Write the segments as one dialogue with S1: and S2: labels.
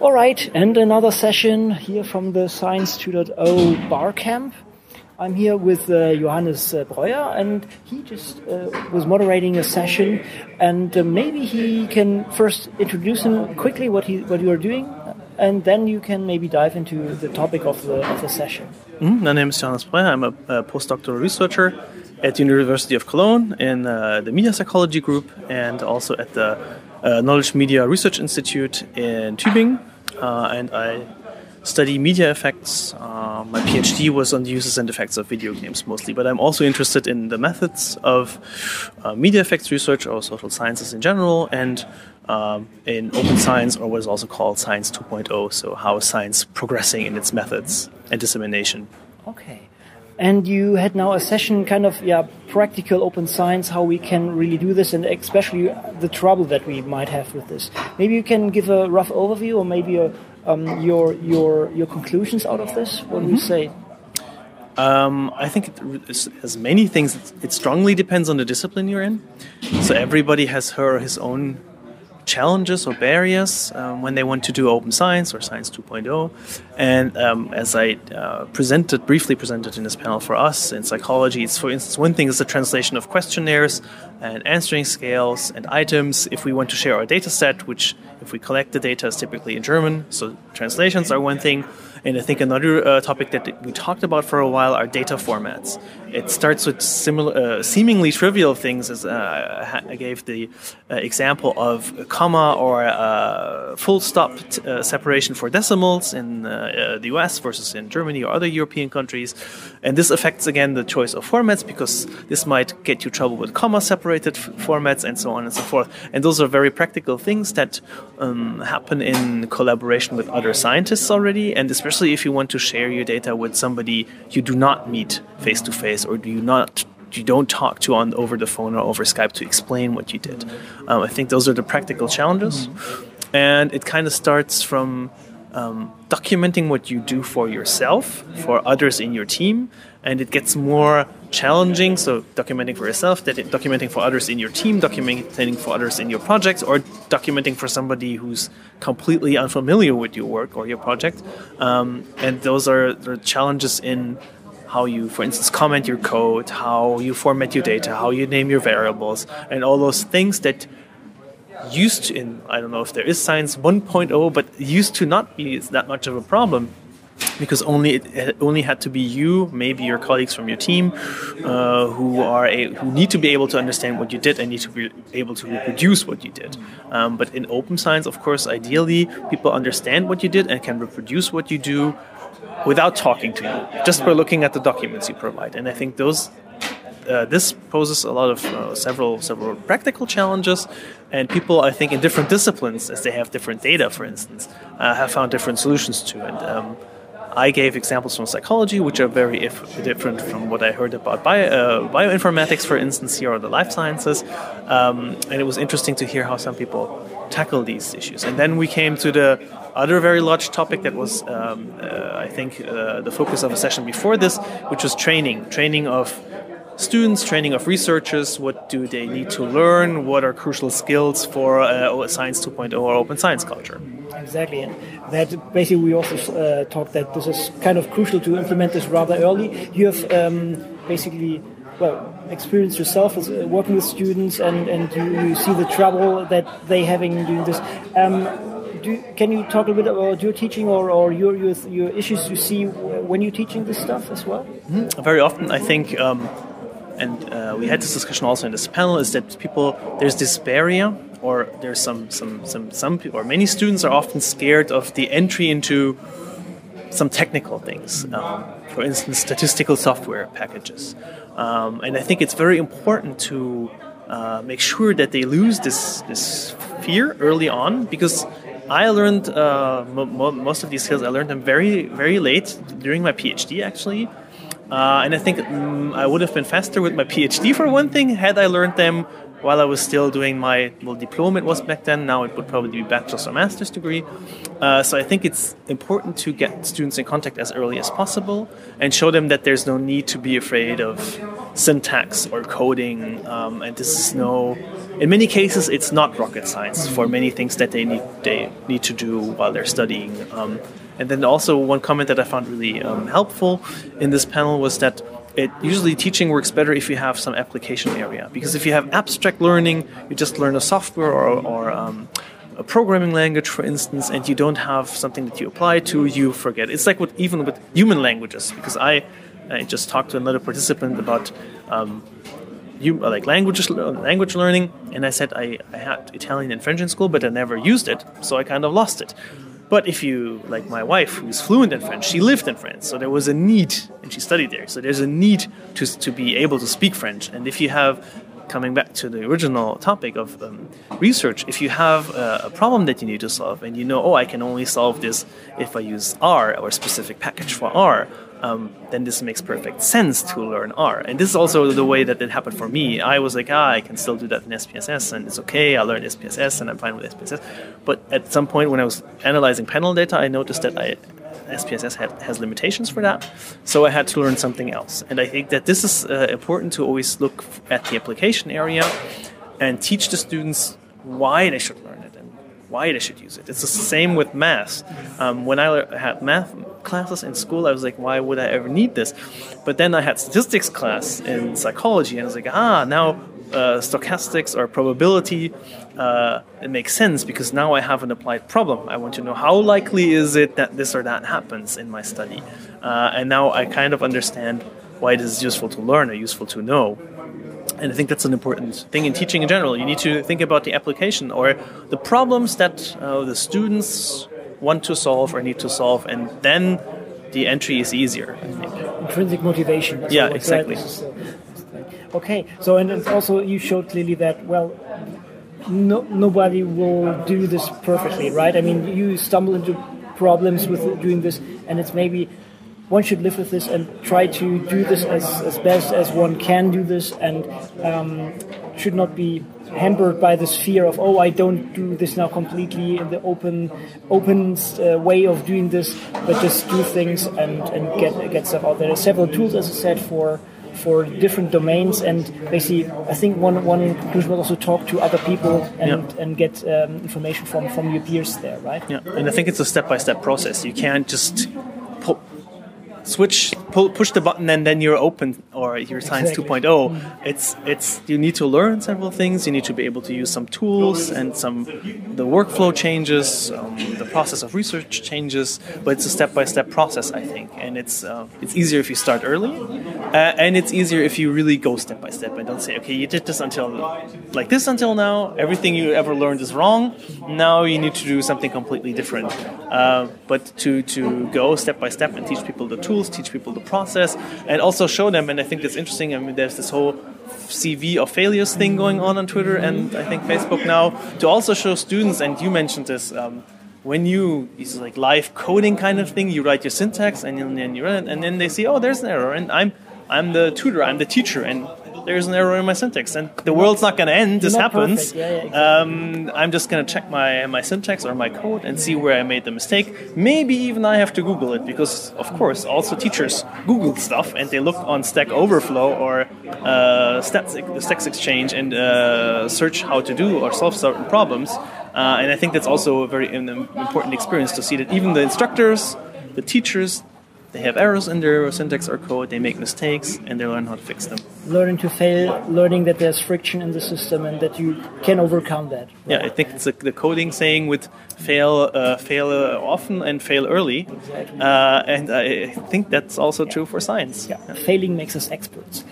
S1: All right, and another session here from the Science 2.0 bar camp. I'm here with uh, Johannes uh, Breuer, and he just uh, was moderating a session. And uh, maybe he can first introduce him quickly what he what you are doing, and then you can maybe dive into the topic of the of the session.
S2: Mm, my name is Johannes Breuer. I'm a, a postdoctoral researcher at the University of Cologne in uh, the media psychology group, and also at the uh, Knowledge Media Research Institute in Tübingen. and I study media effects. Uh, my PhD was on the uses and effects of video games mostly, but I'm also interested in the methods of uh, media effects research or social sciences in general, and um, in open science, or what is also called Science 2.0. So, how is science progressing in its methods and dissemination?
S1: Okay. And you had now a session, kind of, yeah, practical open science, how we can really do this, and especially the trouble that we might have with this. Maybe you can give a rough overview, or maybe a, um, your your your conclusions out of this. What do you
S2: Mm-hmm.
S1: say?
S2: Um, I think it, as many things, it strongly depends on the discipline you're in. So everybody has her or his own challenges or barriers um, when they want to do open science or science 2.0 and um, as i uh, presented briefly presented in this panel for us in psychology it's for instance one thing is the translation of questionnaires and answering scales and items. If we want to share our data set which if we collect the data is typically in german so translations are one thing and I think another uh, topic that we talked about for a while are data formats. It starts with similar, uh, seemingly trivial things, as uh, I gave the uh, example of a comma or a full stop t- uh, separation for decimals in uh, the US versus in Germany or other European countries. And this affects again the choice of formats because this might get you trouble with comma separated f- formats and so on and so forth. And those are very practical things that um, happen in collaboration with other scientists already, and especially especially if you want to share your data with somebody you do not meet face to face or do you not you don't talk to on over the phone or over Skype to explain what you did. Um, I think those are the practical challenges, and it kind of starts from um, documenting what you do for yourself, for others in your team, and it gets more challenging. So documenting for yourself, that documenting for others in your team, documenting for others in your project, or documenting for somebody who's completely unfamiliar with your work or your project. Um, and those are the challenges in how you, for instance, comment your code, how you format your data, how you name your variables, and all those things that used to, in I don't know if there is science 1.0, but used to not be that much of a problem because only it, only had to be you, maybe your colleagues from your team, uh, who are a, who need to be able to understand what you did and need to be able to reproduce what you did. Um, but in open science, of course, ideally people understand what you did and can reproduce what you do without talking to you, just by looking at the documents you provide. And I think those. Uh, this poses a lot of uh, several several practical challenges, and people I think in different disciplines, as they have different data, for instance, uh, have found different solutions to. And um, I gave examples from psychology, which are very if, different from what I heard about bio, uh, bioinformatics, for instance, here or the life sciences. Um, and it was interesting to hear how some people tackle these issues. And then we came to the other very large topic that was, um, uh, I think, uh, the focus of a session before this, which was training, training of students, training of researchers, what do they need to learn, what are crucial skills for uh, Science 2.0 or open science culture.
S1: Exactly, and that basically we also uh, talked that this is kind of crucial to implement this rather early. You have um, basically well experienced yourself as uh, working with students, and and you, you see the trouble that they having doing this. Um, do, can you talk a bit about your teaching or, or your, your, your issues you see when you're teaching this stuff as well?
S2: Mm-hmm. Very often, I think. Um, and uh, we had this discussion also in this panel is that people there's this barrier or there's some some some some people or many students are often scared of the entry into some technical things um, for instance statistical software packages um, and i think it's very important to uh, make sure that they lose this this fear early on because I learned uh, mo most of these skills. I learned them very, very late during my PhD, actually. Uh, and I think mm, I would have been faster with my PhD for one thing had I learned them while I was still doing my well diploma. It was back then. Now it would probably be bachelor's or master's degree. Uh, so I think it's important to get students in contact as early as possible and show them that there's no need to be afraid of syntax or coding. Um, and this is no. In many cases, it's not rocket science for many things that they need they need to do while they're studying. Um, and then also one comment that I found really um, helpful in this panel was that it usually teaching works better if you have some application area. Because if you have abstract learning you just learn a software or, or um, a programming language for instance and you don't have something that you apply to you forget. It's like with even with human languages because i, I just talked to another participant about um, you, like language language learning and i said I, I had italian and french in school but i never used it so i kind of lost it but if you, like my wife, who's fluent in French, she lived in France, so there was a need, and she studied there. So there's a need to, to be able to speak French. And if you have, coming back to the original topic of um, research, if you have a, a, problem that you need to solve, and you know, oh, I can only solve this if I use R or a specific package for R, um, then this makes perfect sense to learn R. And this is also the way that it happened for me. I was like, ah, I can still do that in SPSS, and it's okay. I learned SPSS, and I'm fine with SPSS. But at some point, when I was analyzing panel data, I noticed that I, SPSS had, has limitations for that, so I had to learn something else. And I think that this is uh, important to always look at the application area and teach the students why they should learn it why they should use it. It's the same with math. Um, when I had math classes in school, I was like, why would I ever need this? But then I had statistics class in psychology, and I was like, ah, now uh, stochastics or probability, uh, it makes sense because now I have an applied problem. I want to know how likely is it that this or that happens in my study, uh, and now I kind of understand why it is useful to learn or useful to know. And I think that's an important thing in teaching in general. You need to think about the application or the problems that uh, the students want to solve or need to solve, and then the entry is easier. I think.
S1: Intrinsic motivation.
S2: yeah, exactly.
S1: Okay, so and also you showed clearly that well, no, nobody will do this perfectly, right? I mean, you stumble into problems with doing this, and it's maybe one should live with this and try to do this as, as best as one can do this, and um, should not be hampered by this fear of oh I don't do this now completely in the open open uh, way of doing this but just do things and, and get get stuff out there. There's several tools as I said for for different domains and basically I think one one conclusion was also talk to other people and, yeah. and get um, information from from your peers there right
S2: yeah and I think it's a step by step process you can't just switch pull, push the button and then you're open or your science exactly. 2.0 mm. it's it's you need to learn several things you need to be able to use some tools and some the workflow changes um, the process of research changes but it's a step-by-step process i think and it's uh, it's easier if you start early uh, and it's easier if you really go step by step and don't say okay you did this until like this until now everything you ever learned is wrong now you need to do something completely different uh, but to to go step by step and teach people the tools teach people the process, and also show them. And I think that's interesting. I mean, there's this whole CV of failures thing going on on Twitter and I think Facebook now to also show students. And you mentioned this. Um, when you it's like live coding kind of thing, you write your syntax and then you run it, and then they see, oh, there's an error, and I'm I'm the tutor, I'm the teacher, and there's an error in my syntax, and the world's not going to end. This happens.
S1: Yeah, yeah, exactly.
S2: um, I'm just going to check my my syntax or my code and see where I made the mistake. Maybe even I have to Google it because, of course, also teachers Google stuff and they look on Stack Overflow or uh, Stacks, Stacks Exchange and uh, search how to do or solve certain problems. Uh, and I think that's also a very important experience to see that even the instructors, the teachers, they have errors in their syntax or code, they make mistakes, and they learn how to fix them.
S1: Learning to fail, learning that there's friction in the system and that you can overcome that. Right?
S2: Yeah, I think it's a, the coding saying with fail, uh, fail uh, often and fail early.
S1: Exactly.
S2: Uh, and I think that's also true for science.
S1: Yeah. yeah. Failing makes us experts.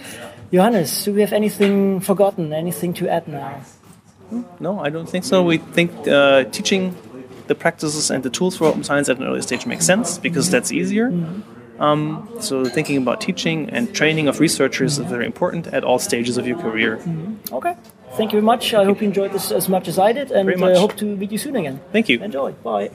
S1: Johannes, do we have anything forgotten, anything to add now?
S2: No, I don't think so. We think uh, teaching the practices and the tools for open science at an early stage make sense because that's easier. Um, so thinking about teaching and training of researchers is very important at all stages of your career.
S1: Okay. Thank you very much. I hope you enjoyed this as much as I did, and I uh, hope to meet you soon again.
S2: Thank you.
S1: Enjoy. Bye.